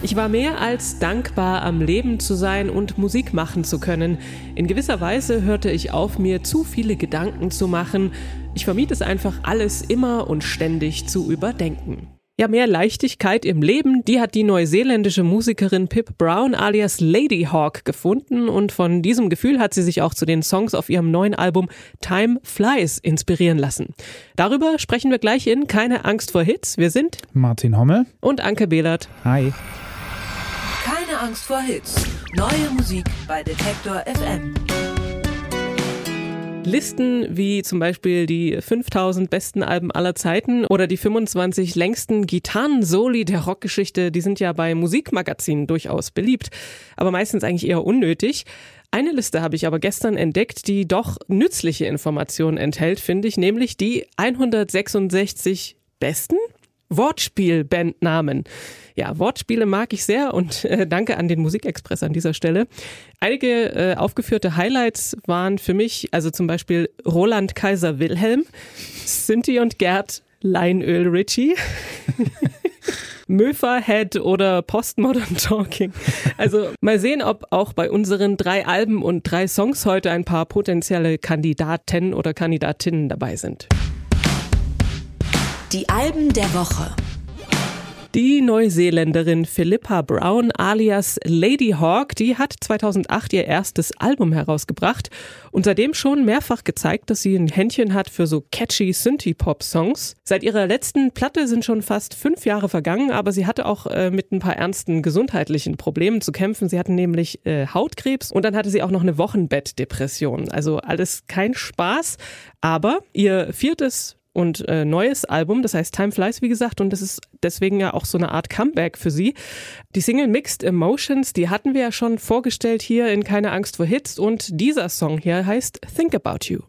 Ich war mehr als dankbar, am Leben zu sein und Musik machen zu können. In gewisser Weise hörte ich auf, mir zu viele Gedanken zu machen. Ich vermied es einfach, alles immer und ständig zu überdenken. Ja, mehr Leichtigkeit im Leben, die hat die neuseeländische Musikerin Pip Brown alias Lady Hawk gefunden und von diesem Gefühl hat sie sich auch zu den Songs auf ihrem neuen Album Time Flies inspirieren lassen. Darüber sprechen wir gleich in Keine Angst vor Hits. Wir sind Martin Hommel und Anke Behlert. Hi. Angst vor Hits. Neue Musik bei Detektor FM. Listen wie zum Beispiel die 5000 besten Alben aller Zeiten oder die 25 längsten Gitarren-Soli der Rockgeschichte, die sind ja bei Musikmagazinen durchaus beliebt, aber meistens eigentlich eher unnötig. Eine Liste habe ich aber gestern entdeckt, die doch nützliche Informationen enthält, finde ich, nämlich die 166 besten Wortspiel-Bandnamen. Ja, Wortspiele mag ich sehr und äh, danke an den Musikexpress an dieser Stelle. Einige äh, aufgeführte Highlights waren für mich, also zum Beispiel Roland Kaiser Wilhelm, Cinti und Gerd Leinöl Richie. Möferhead oder Postmodern Talking. Also mal sehen, ob auch bei unseren drei Alben und drei Songs heute ein paar potenzielle Kandidaten oder Kandidatinnen dabei sind. Die Alben der Woche. Die Neuseeländerin Philippa Brown alias Lady Hawk, die hat 2008 ihr erstes Album herausgebracht und seitdem schon mehrfach gezeigt, dass sie ein Händchen hat für so catchy Synthie-Pop-Songs. Seit ihrer letzten Platte sind schon fast fünf Jahre vergangen, aber sie hatte auch äh, mit ein paar ernsten gesundheitlichen Problemen zu kämpfen. Sie hatte nämlich äh, Hautkrebs und dann hatte sie auch noch eine Wochenbettdepression. Also alles kein Spaß, aber ihr viertes und äh, neues Album, das heißt Time Flies, wie gesagt, und das ist deswegen ja auch so eine Art Comeback für sie. Die Single Mixed Emotions, die hatten wir ja schon vorgestellt hier in Keine Angst vor Hits und dieser Song hier heißt Think About You.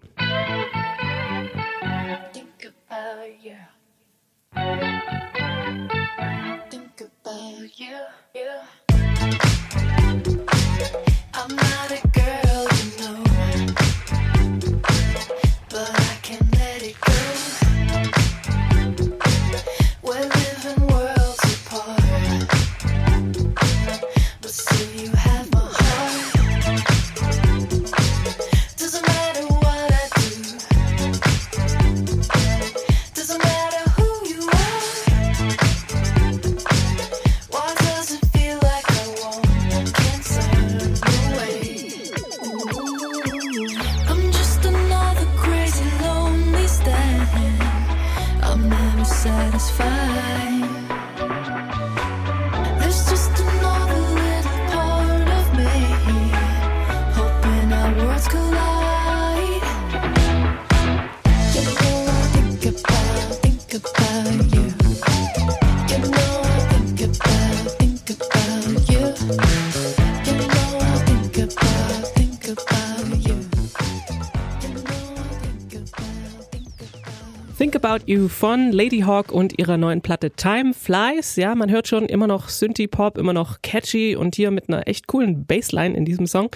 About. You von Lady Hawk und ihrer neuen Platte Time Flies. Ja, man hört schon immer noch Synthie-Pop, immer noch catchy und hier mit einer echt coolen Bassline in diesem Song.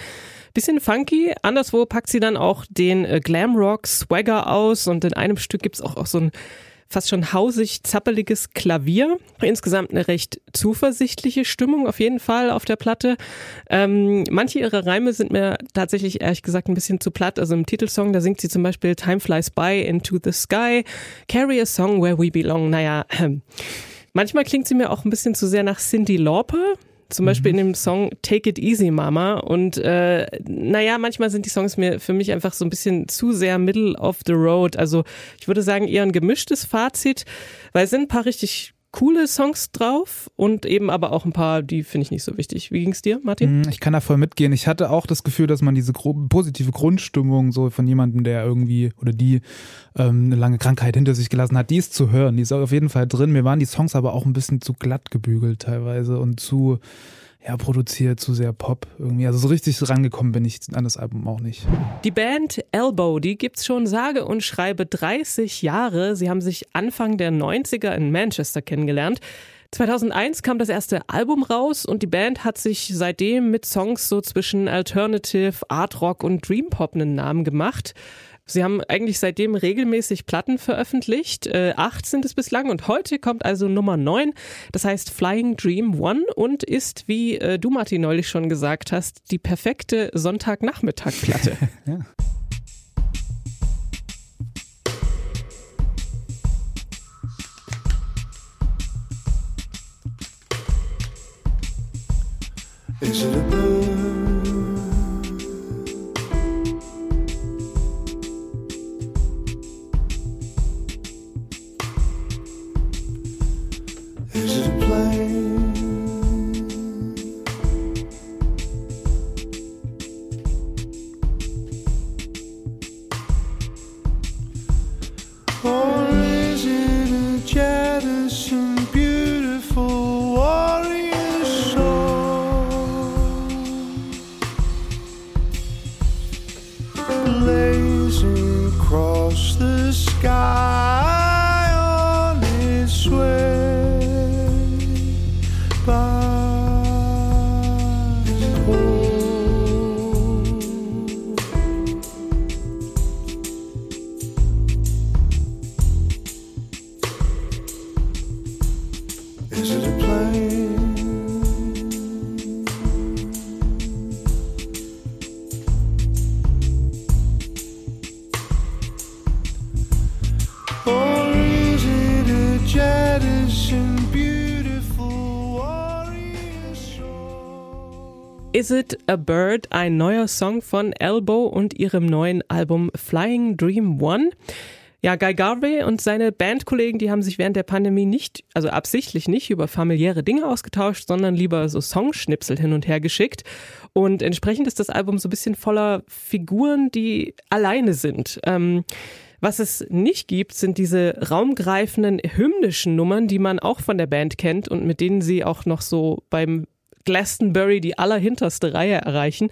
Bisschen funky, anderswo packt sie dann auch den äh, Glamrock Swagger aus und in einem Stück gibt's auch, auch so ein fast schon hausig, zappeliges Klavier. Insgesamt eine recht zuversichtliche Stimmung auf jeden Fall auf der Platte. Ähm, manche ihrer Reime sind mir tatsächlich ehrlich gesagt ein bisschen zu platt. Also im Titelsong, da singt sie zum Beispiel Time Flies By Into the Sky, Carry a Song Where We Belong. Naja, ähm, manchmal klingt sie mir auch ein bisschen zu sehr nach Cindy Lauper. Zum Beispiel in dem Song Take It Easy Mama. Und äh, naja, manchmal sind die Songs mir für mich einfach so ein bisschen zu sehr middle of the road. Also ich würde sagen, eher ein gemischtes Fazit, weil es sind ein paar richtig coole Songs drauf und eben aber auch ein paar, die finde ich nicht so wichtig. Wie ging's dir, Martin? Ich kann da voll mitgehen. Ich hatte auch das Gefühl, dass man diese positive Grundstimmung so von jemandem, der irgendwie oder die ähm, eine lange Krankheit hinter sich gelassen hat, die ist zu hören. Die ist auf jeden Fall drin. Mir waren die Songs aber auch ein bisschen zu glatt gebügelt teilweise und zu ja, produziert, zu sehr Pop irgendwie. Also so richtig rangekommen bin ich an das Album auch nicht. Die Band Elbow, die gibt's schon sage und schreibe 30 Jahre. Sie haben sich Anfang der 90er in Manchester kennengelernt. 2001 kam das erste Album raus und die Band hat sich seitdem mit Songs so zwischen Alternative, Art Rock und Dream Pop einen Namen gemacht. Sie haben eigentlich seitdem regelmäßig Platten veröffentlicht. Äh, acht sind es bislang und heute kommt also Nummer neun. Das heißt Flying Dream One und ist, wie äh, du Martin neulich schon gesagt hast, die perfekte Sonntagnachmittag-Platte. Ja. Is it a bird? Is it a Bird, ein neuer Song von Elbow und ihrem neuen Album Flying Dream One. Ja, Guy Garvey und seine Bandkollegen, die haben sich während der Pandemie nicht, also absichtlich nicht über familiäre Dinge ausgetauscht, sondern lieber so Songschnipsel hin und her geschickt. Und entsprechend ist das Album so ein bisschen voller Figuren, die alleine sind. Ähm, was es nicht gibt, sind diese raumgreifenden hymnischen Nummern, die man auch von der Band kennt und mit denen sie auch noch so beim Glastonbury die allerhinterste Reihe erreichen.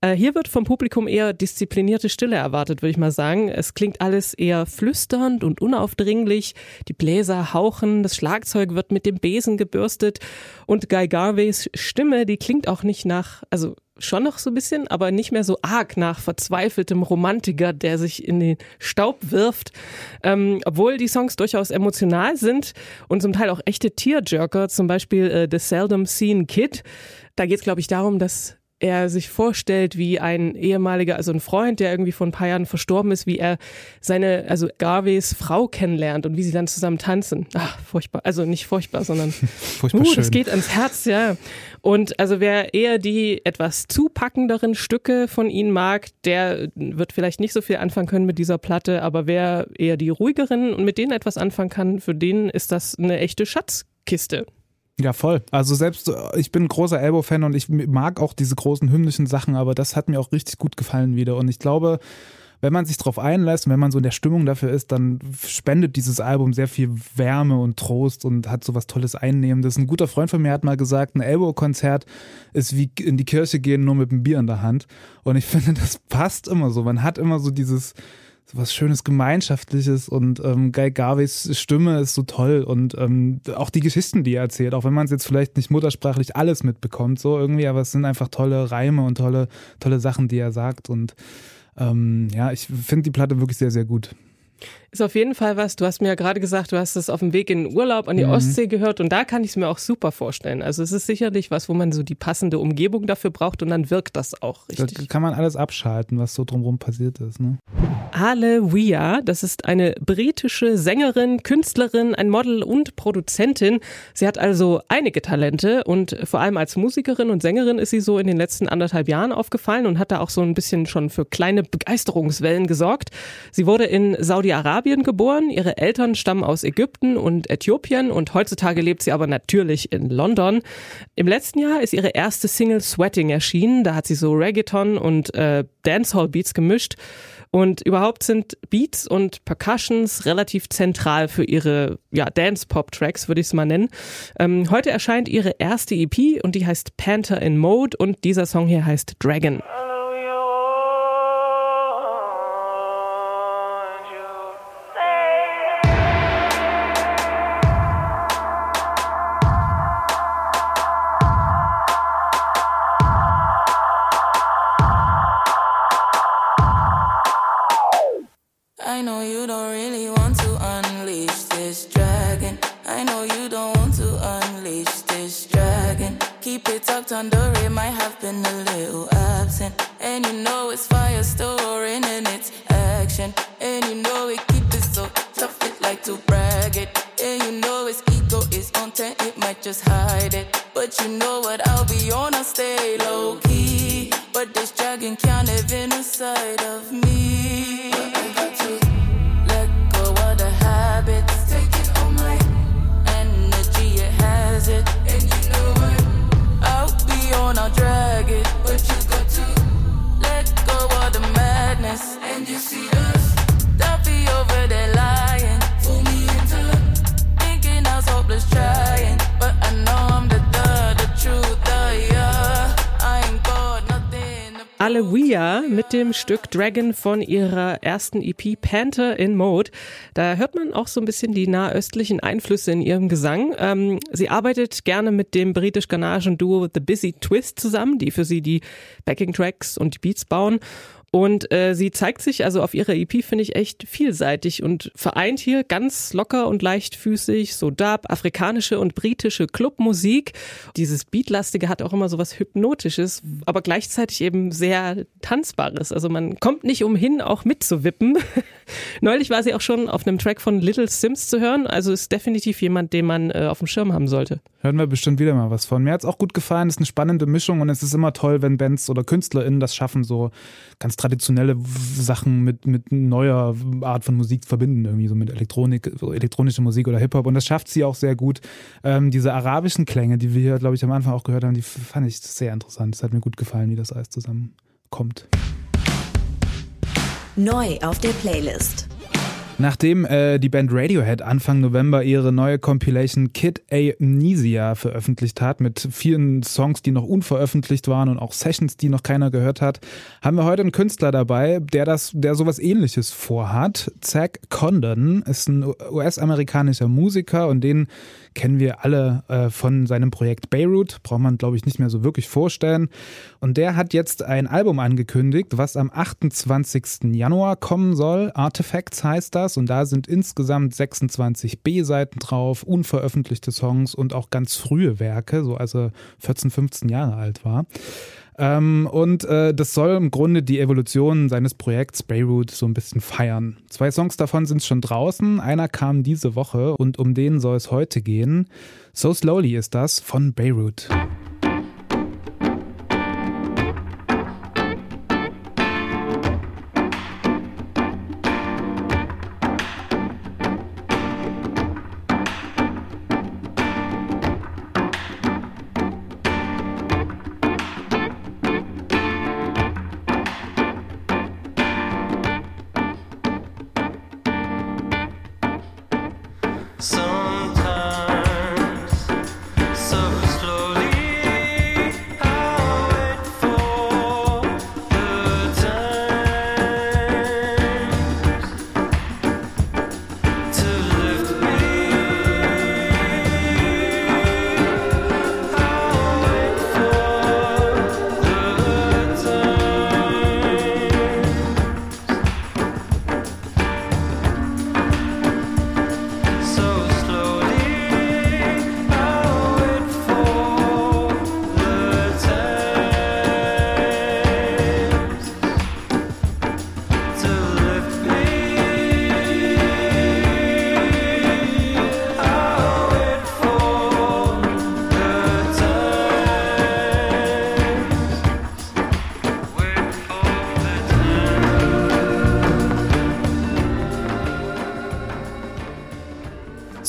Äh, hier wird vom Publikum eher disziplinierte Stille erwartet, würde ich mal sagen. Es klingt alles eher flüsternd und unaufdringlich. Die Bläser hauchen, das Schlagzeug wird mit dem Besen gebürstet und Guy Garveys Stimme, die klingt auch nicht nach, also schon noch so ein bisschen, aber nicht mehr so arg nach verzweifeltem Romantiker, der sich in den Staub wirft. Ähm, obwohl die Songs durchaus emotional sind und zum Teil auch echte Tearjerker, zum Beispiel äh, The Seldom Seen Kid. Da geht es, glaube ich, darum, dass er sich vorstellt, wie ein ehemaliger, also ein Freund, der irgendwie vor ein paar Jahren verstorben ist, wie er seine, also Garveys Frau kennenlernt und wie sie dann zusammen tanzen. Ach, furchtbar. Also nicht furchtbar, sondern Furchtbar uh, schön. das geht ans Herz, ja. Und also wer eher die etwas zupackenderen Stücke von ihnen mag, der wird vielleicht nicht so viel anfangen können mit dieser Platte, aber wer eher die ruhigeren und mit denen etwas anfangen kann, für den ist das eine echte Schatzkiste. Ja, voll. Also selbst, äh, ich bin ein großer Elbow-Fan und ich mag auch diese großen hymnischen Sachen, aber das hat mir auch richtig gut gefallen wieder. Und ich glaube, wenn man sich drauf einlässt und wenn man so in der Stimmung dafür ist, dann spendet dieses Album sehr viel Wärme und Trost und hat so was Tolles Einnehmendes. Ein guter Freund von mir hat mal gesagt, ein Elbow-Konzert ist wie in die Kirche gehen, nur mit einem Bier in der Hand. Und ich finde, das passt immer so. Man hat immer so dieses, so was Schönes Gemeinschaftliches und ähm, Guy Garveys Stimme ist so toll und ähm, auch die Geschichten, die er erzählt, auch wenn man es jetzt vielleicht nicht muttersprachlich alles mitbekommt, so irgendwie, aber es sind einfach tolle Reime und tolle, tolle Sachen, die er sagt und ähm, ja, ich finde die Platte wirklich sehr, sehr gut. Ist auf jeden Fall was, du hast mir ja gerade gesagt, du hast es auf dem Weg in den Urlaub an die Mhm. Ostsee gehört und da kann ich es mir auch super vorstellen. Also es ist sicherlich was, wo man so die passende Umgebung dafür braucht und dann wirkt das auch Da richtig. kann man alles abschalten, was so drumherum passiert ist. Ne? Ale Wea, das ist eine britische Sängerin, Künstlerin, ein Model und Produzentin. Sie hat also einige Talente und vor allem als Musikerin und Sängerin ist sie so in den letzten anderthalb Jahren aufgefallen und hat da auch so ein bisschen schon für kleine Begeisterungswellen gesorgt. Sie wurde in Saudi-Arabien geboren, ihre Eltern stammen aus Ägypten und Äthiopien und heutzutage lebt sie aber natürlich in London. Im letzten Jahr ist ihre erste Single Sweating erschienen, da hat sie so Reggaeton und äh, Dancehall-Beats gemischt. Und überhaupt sind Beats und Percussions relativ zentral für ihre ja, Dance-Pop-Tracks, würde ich es mal nennen. Ähm, heute erscheint ihre erste EP und die heißt Panther in Mode und dieser Song hier heißt Dragon. Fire storing in its action. And you know it keep it so tough, it like to brag it. And you know its ego is on 10, it might just hide it. But you know what, I'll be on, I'll stay low key. But this dragon can't live in a side of me. Alewia mit dem Stück Dragon von ihrer ersten EP Panther in Mode. Da hört man auch so ein bisschen die nahöstlichen Einflüsse in ihrem Gesang. Ähm, sie arbeitet gerne mit dem britisch-ghanaischen Duo The Busy Twist zusammen, die für sie die Backing-Tracks und die Beats bauen. Und äh, sie zeigt sich also auf ihrer EP, finde ich, echt vielseitig und vereint hier ganz locker und leichtfüßig so Dub, afrikanische und britische Clubmusik. Dieses Beatlastige hat auch immer so was Hypnotisches, aber gleichzeitig eben sehr Tanzbares. Also man kommt nicht umhin, auch mitzuwippen. Neulich war sie auch schon auf einem Track von Little Sims zu hören. Also ist definitiv jemand, den man äh, auf dem Schirm haben sollte. Hören wir bestimmt wieder mal was von. Mir hat's auch gut gefallen, es ist eine spannende Mischung und es ist immer toll, wenn Bands oder KünstlerInnen das schaffen, so ganz traditionelle Sachen mit, mit neuer Art von Musik zu verbinden, irgendwie so mit Elektronik, so elektronische Musik oder Hip-Hop. Und das schafft sie auch sehr gut. Ähm, diese arabischen Klänge, die wir hier, glaube ich, am Anfang auch gehört haben, die fand ich sehr interessant. Es hat mir gut gefallen, wie das alles zusammenkommt. Neu auf der Playlist. Nachdem äh, die Band Radiohead Anfang November ihre neue Compilation Kid Amnesia veröffentlicht hat, mit vielen Songs, die noch unveröffentlicht waren und auch Sessions, die noch keiner gehört hat, haben wir heute einen Künstler dabei, der das, der sowas ähnliches vorhat. Zack Condon ist ein US-amerikanischer Musiker und den kennen wir alle äh, von seinem Projekt Beirut, braucht man glaube ich nicht mehr so wirklich vorstellen. Und der hat jetzt ein Album angekündigt, was am 28. Januar kommen soll. Artifacts heißt das und da sind insgesamt 26 B-Seiten drauf, unveröffentlichte Songs und auch ganz frühe Werke, so als er 14, 15 Jahre alt war. Ähm, und äh, das soll im Grunde die Evolution seines Projekts Beirut so ein bisschen feiern. Zwei Songs davon sind schon draußen, einer kam diese Woche und um den soll es heute gehen. So Slowly ist das von Beirut.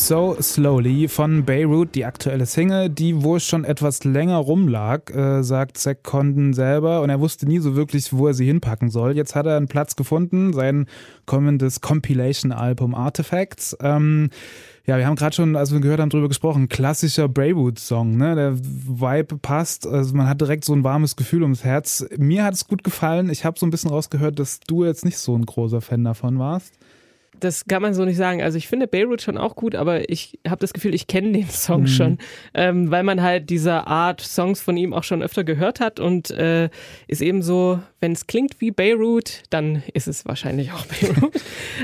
So Slowly von Beirut, die aktuelle Single, die wohl schon etwas länger rumlag, äh, sagt Zack Condon selber. Und er wusste nie so wirklich, wo er sie hinpacken soll. Jetzt hat er einen Platz gefunden, sein kommendes Compilation-Album Artifacts. Ähm, ja, wir haben gerade schon, als wir gehört haben, drüber gesprochen, klassischer Beirut-Song, ne? Der Vibe passt, also man hat direkt so ein warmes Gefühl ums Herz. Mir hat es gut gefallen. Ich habe so ein bisschen rausgehört, dass du jetzt nicht so ein großer Fan davon warst. Das kann man so nicht sagen. Also ich finde Beirut schon auch gut, aber ich habe das Gefühl, ich kenne den Song Mhm. schon, ähm, weil man halt dieser Art Songs von ihm auch schon öfter gehört hat und äh, ist eben so, wenn es klingt wie Beirut, dann ist es wahrscheinlich auch Beirut.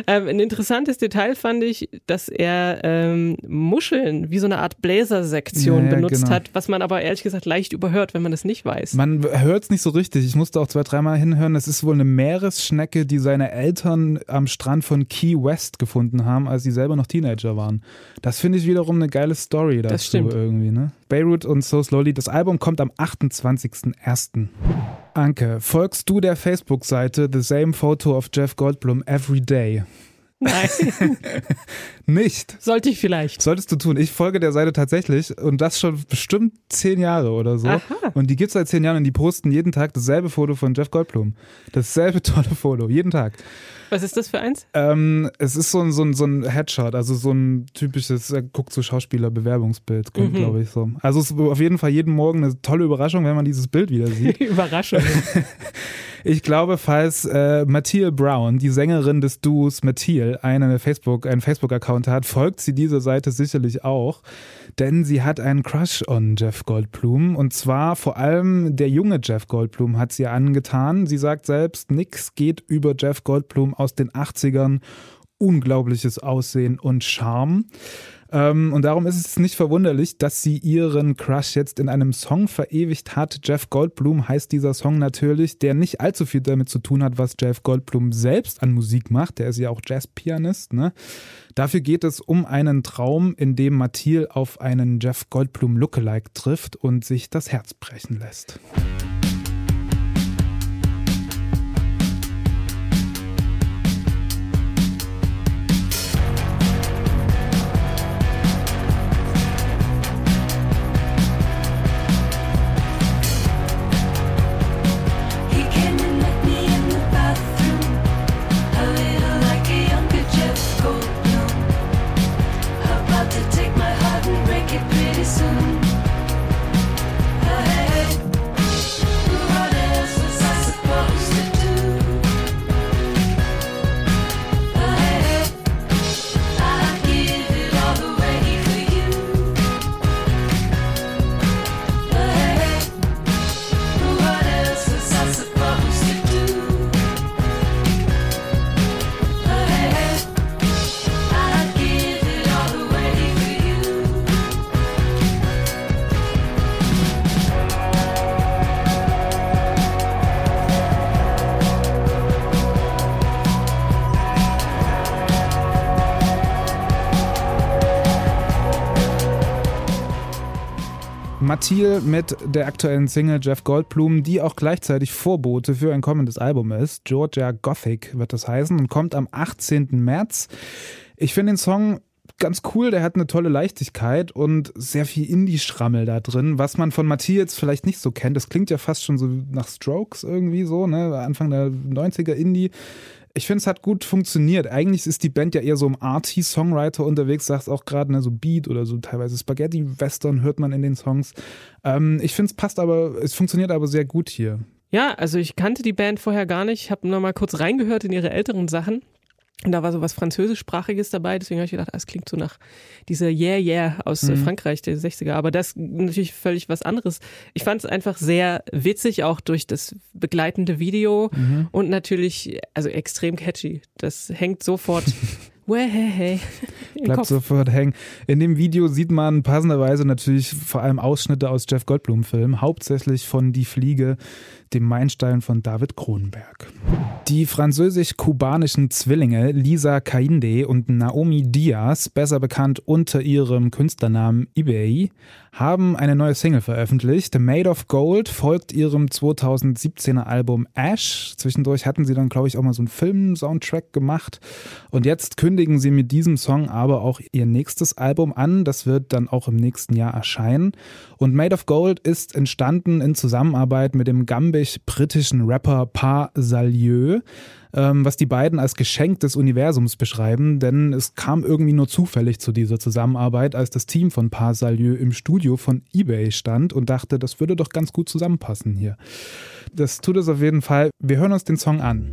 ähm, ein interessantes Detail fand ich, dass er ähm, Muscheln wie so eine Art Bläsersektion Ja, ja, benutzt genau. hat, was man aber ehrlich gesagt leicht überhört, wenn man das nicht weiß. Man hört es nicht so richtig. Ich musste auch zwei, dreimal hinhören. Es ist wohl eine Meeresschnecke, die seine Eltern am Strand von Key West gefunden haben, als sie selber noch Teenager waren. Das finde ich wiederum eine geile Story dazu Das stimmt. irgendwie. Ne? Beirut und So Slowly. Das Album kommt am 28.01. Anke, folgst du der Facebook-Seite The Same Photo of Jeff Goldblum Every Day? Nein, Nicht. sollte ich vielleicht. Solltest du tun. Ich folge der Seite tatsächlich und das schon bestimmt zehn Jahre oder so. Aha. Und die gibt's seit zehn Jahren und die posten jeden Tag dasselbe Foto von Jeff Goldblum. Dasselbe tolle Foto, jeden Tag. Was ist das für eins? Ähm, es ist so ein, so, ein, so ein Headshot, also so ein typisches, er guckt so Schauspieler-Bewerbungsbild, kommt, Mhm. glaube ich, so. Also es ist auf jeden Fall jeden Morgen eine tolle Überraschung, wenn man dieses Bild wieder sieht. Überraschung. Ich glaube, falls äh, Mathilde Brown, die Sängerin des Duos Mathilde, eine Facebook, einen Facebook-Account hat, folgt sie dieser Seite sicherlich auch, denn sie hat einen Crush on Jeff Goldblum und zwar vor allem der junge Jeff Goldblum hat sie angetan. Sie sagt selbst, nix geht über Jeff Goldblum aus den 80ern. Unglaubliches Aussehen und Charme. Ähm, und darum ist es nicht verwunderlich, dass sie ihren Crush jetzt in einem Song verewigt hat. Jeff Goldblum heißt dieser Song natürlich, der nicht allzu viel damit zu tun hat, was Jeff Goldblum selbst an Musik macht. Der ist ja auch Jazzpianist. Ne? Dafür geht es um einen Traum, in dem Mathilde auf einen Jeff Goldblum Lookalike trifft und sich das Herz brechen lässt. Mathilde mit der aktuellen Single Jeff Goldblum, die auch gleichzeitig Vorbote für ein kommendes Album ist. Georgia Gothic wird das heißen und kommt am 18. März. Ich finde den Song ganz cool, der hat eine tolle Leichtigkeit und sehr viel Indie-Schrammel da drin, was man von Matthias vielleicht nicht so kennt. Das klingt ja fast schon so nach Strokes irgendwie so, ne? Anfang der 90er Indie. Ich finde, es hat gut funktioniert. Eigentlich ist die Band ja eher so im Arty-Songwriter unterwegs, sagst auch gerade, ne, so Beat oder so teilweise Spaghetti-Western hört man in den Songs. Ähm, ich finde, es passt aber, es funktioniert aber sehr gut hier. Ja, also ich kannte die Band vorher gar nicht, habe noch mal kurz reingehört in ihre älteren Sachen. Und da war so was Französischsprachiges dabei, deswegen habe ich gedacht, ah, es klingt so nach dieser Yeah Yeah aus äh, Frankreich der 60er. Aber das natürlich völlig was anderes. Ich fand es einfach sehr witzig, auch durch das begleitende Video und natürlich, also extrem catchy. Das hängt sofort Way, hey, hey. Bleibt Kopf. sofort hängen. In dem Video sieht man passenderweise natürlich vor allem Ausschnitte aus Jeff Goldblum-Filmen, hauptsächlich von Die Fliege, dem Meilenstein von David Cronenberg. Die französisch-kubanischen Zwillinge Lisa Kainde und Naomi Diaz, besser bekannt unter ihrem Künstlernamen eBay, haben eine neue Single veröffentlicht. Made of Gold folgt ihrem 2017er Album Ash. Zwischendurch hatten sie dann, glaube ich, auch mal so einen Film-Soundtrack gemacht. Und jetzt kündigen sie mit diesem Song aber auch ihr nächstes Album an. Das wird dann auch im nächsten Jahr erscheinen. Und Made of Gold ist entstanden in Zusammenarbeit mit dem gambisch-britischen Rapper Pa Salieu was die beiden als Geschenk des Universums beschreiben, denn es kam irgendwie nur zufällig zu dieser Zusammenarbeit, als das Team von Pa Salieu im Studio von eBay stand und dachte, das würde doch ganz gut zusammenpassen hier. Das tut es auf jeden Fall. Wir hören uns den Song an.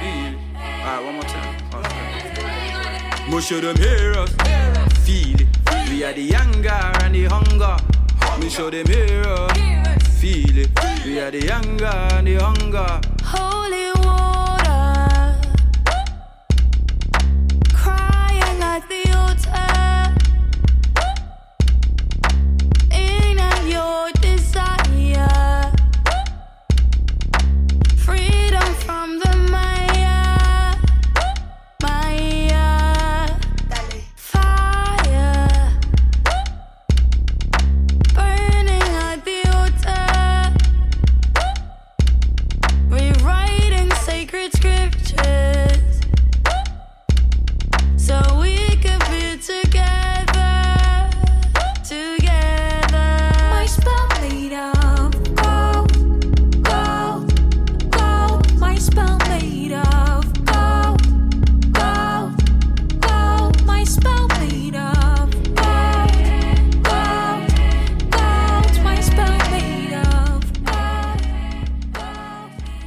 Me. Alright, one more time. Me show them hear us, feel it. We are the anger and the hunger. Me show them hear us, feel it. We are the anger and the hunger. Holy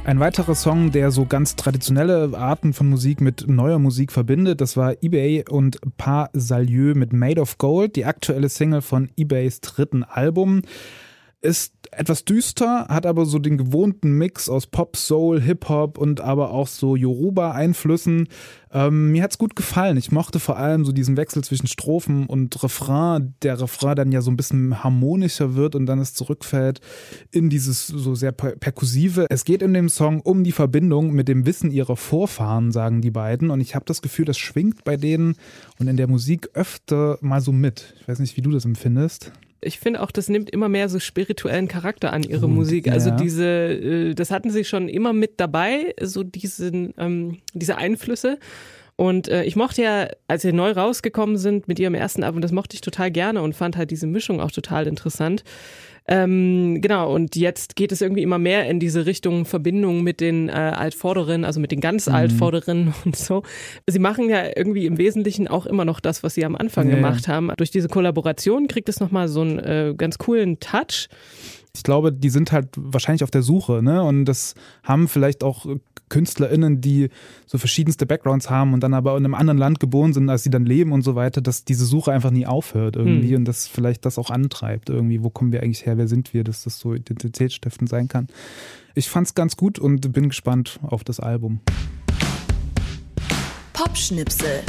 Ein weiterer Song, der so ganz traditionelle Arten von Musik mit neuer Musik verbindet, das war eBay und Pas Salieu mit Made of Gold, die aktuelle Single von eBays dritten Album. Ist etwas düster, hat aber so den gewohnten Mix aus Pop, Soul, Hip-Hop und aber auch so Yoruba-Einflüssen. Ähm, mir hat's gut gefallen. Ich mochte vor allem so diesen Wechsel zwischen Strophen und Refrain. Der Refrain dann ja so ein bisschen harmonischer wird und dann es zurückfällt in dieses so sehr per perkussive. Es geht in dem Song um die Verbindung mit dem Wissen ihrer Vorfahren, sagen die beiden. Und ich habe das Gefühl, das schwingt bei denen und in der Musik öfter mal so mit. Ich weiß nicht, wie du das empfindest. Ich finde auch, das nimmt immer mehr so spirituellen Charakter an ihre Musik. Also ja. diese, äh, das hatten sie schon immer mit dabei, so diesen, ähm, diese Einflüsse. Und äh, ich mochte ja, als sie neu rausgekommen sind mit ihrem ersten Album, das mochte ich total gerne und fand halt diese Mischung auch total interessant. Ähm, genau, und jetzt geht es irgendwie immer mehr in diese Richtung Verbindung mit den äh, Altvorderen, also mit den ganz Mhm. Altvorderen und so. Sie machen ja irgendwie im Wesentlichen auch immer noch das, was sie am Anfang Ja, ja. gemacht haben. Durch diese Kollaboration kriegt es nochmal so einen äh, ganz coolen Touch. Ich glaube, die sind halt wahrscheinlich auf der Suche, ne? Und das haben vielleicht auch KünstlerInnen, die so verschiedenste Backgrounds haben und dann aber in einem anderen Land geboren sind, als sie dann leben und so weiter, dass diese Suche einfach nie aufhört irgendwie Hm. und das vielleicht das auch antreibt irgendwie. Wo kommen wir eigentlich her? Wer sind wir? Dass das so identitätsstiftend sein kann. Ich fand's ganz gut und bin gespannt auf das Album. Popschnipsel.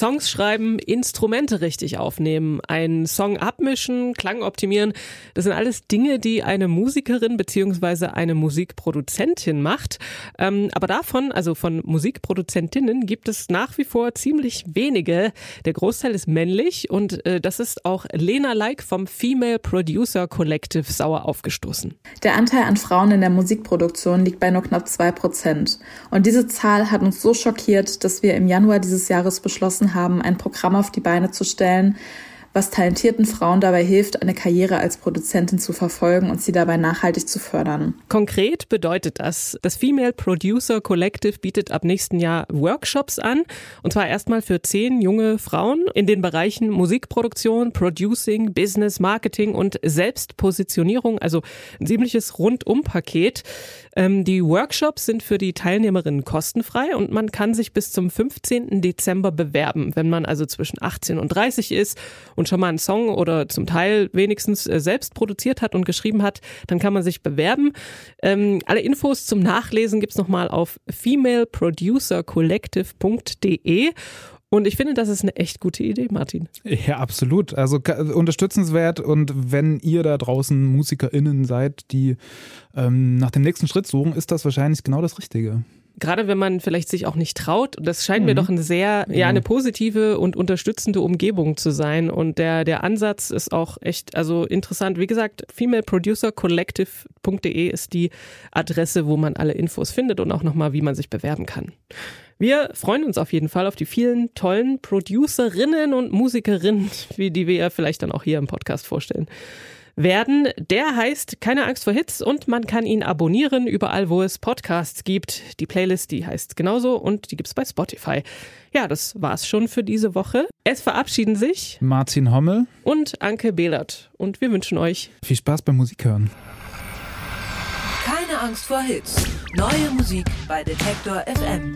Songs schreiben, Instrumente richtig aufnehmen, einen Song abmischen, Klang optimieren. Das sind alles Dinge, die eine Musikerin beziehungsweise eine Musikproduzentin macht. Ähm, aber davon, also von Musikproduzentinnen, gibt es nach wie vor ziemlich wenige. Der Großteil ist männlich und äh, das ist auch Lena Like vom Female Producer Collective sauer aufgestoßen. Der Anteil an Frauen in der Musikproduktion liegt bei nur knapp zwei Prozent. Und diese Zahl hat uns so schockiert, dass wir im Januar dieses Jahres beschlossen haben, ein Programm auf die Beine zu stellen, was talentierten Frauen dabei hilft, eine Karriere als Produzentin zu verfolgen und sie dabei nachhaltig zu fördern. Konkret bedeutet das, das Female Producer Collective bietet ab nächsten Jahr Workshops an. Und zwar erstmal für zehn junge Frauen in den Bereichen Musikproduktion, Producing, Business, Marketing und Selbstpositionierung. Also ein ziemliches Rundumpaket. Ähm, die Workshops sind für die Teilnehmerinnen kostenfrei und man kann sich bis zum 15. Dezember bewerben, wenn man also zwischen 18 und 30 ist und schon mal einen Song oder zum Teil wenigstens äh, selbst produziert hat und geschrieben hat, dann kann man sich bewerben. Ähm, alle Infos zum Nachlesen gibt's nochmal auf femaleproducercollective.de. Und ich finde, das ist eine echt gute Idee, Martin. Ja, absolut. Also unterstützenswert und wenn ihr da draußen MusikerInnen seid, die ähm, nach dem nächsten Schritt suchen, ist das wahrscheinlich genau das Richtige. Gerade wenn man vielleicht sich auch nicht traut, das scheint mir doch eine sehr, ja, eine positive und unterstützende Umgebung zu sein. Und der, der Ansatz ist auch echt, also interessant. Wie gesagt, femaleproducercollective.de ist die Adresse, wo man alle Infos findet und auch nochmal, wie man sich bewerben kann. Wir freuen uns auf jeden Fall auf die vielen tollen Producerinnen und Musikerinnen, wie die wir ja vielleicht dann auch hier im Podcast vorstellen. Werden. Der heißt Keine Angst vor Hits und man kann ihn abonnieren überall, wo es Podcasts gibt. Die Playlist, die heißt genauso und die gibt's bei Spotify. Ja, das war's schon für diese Woche. Es verabschieden sich Martin Hommel, und Anke Behlert und wir wünschen euch viel Spaß beim Musik hören. Keine Angst vor Hits. Neue Musik bei Detektor FM.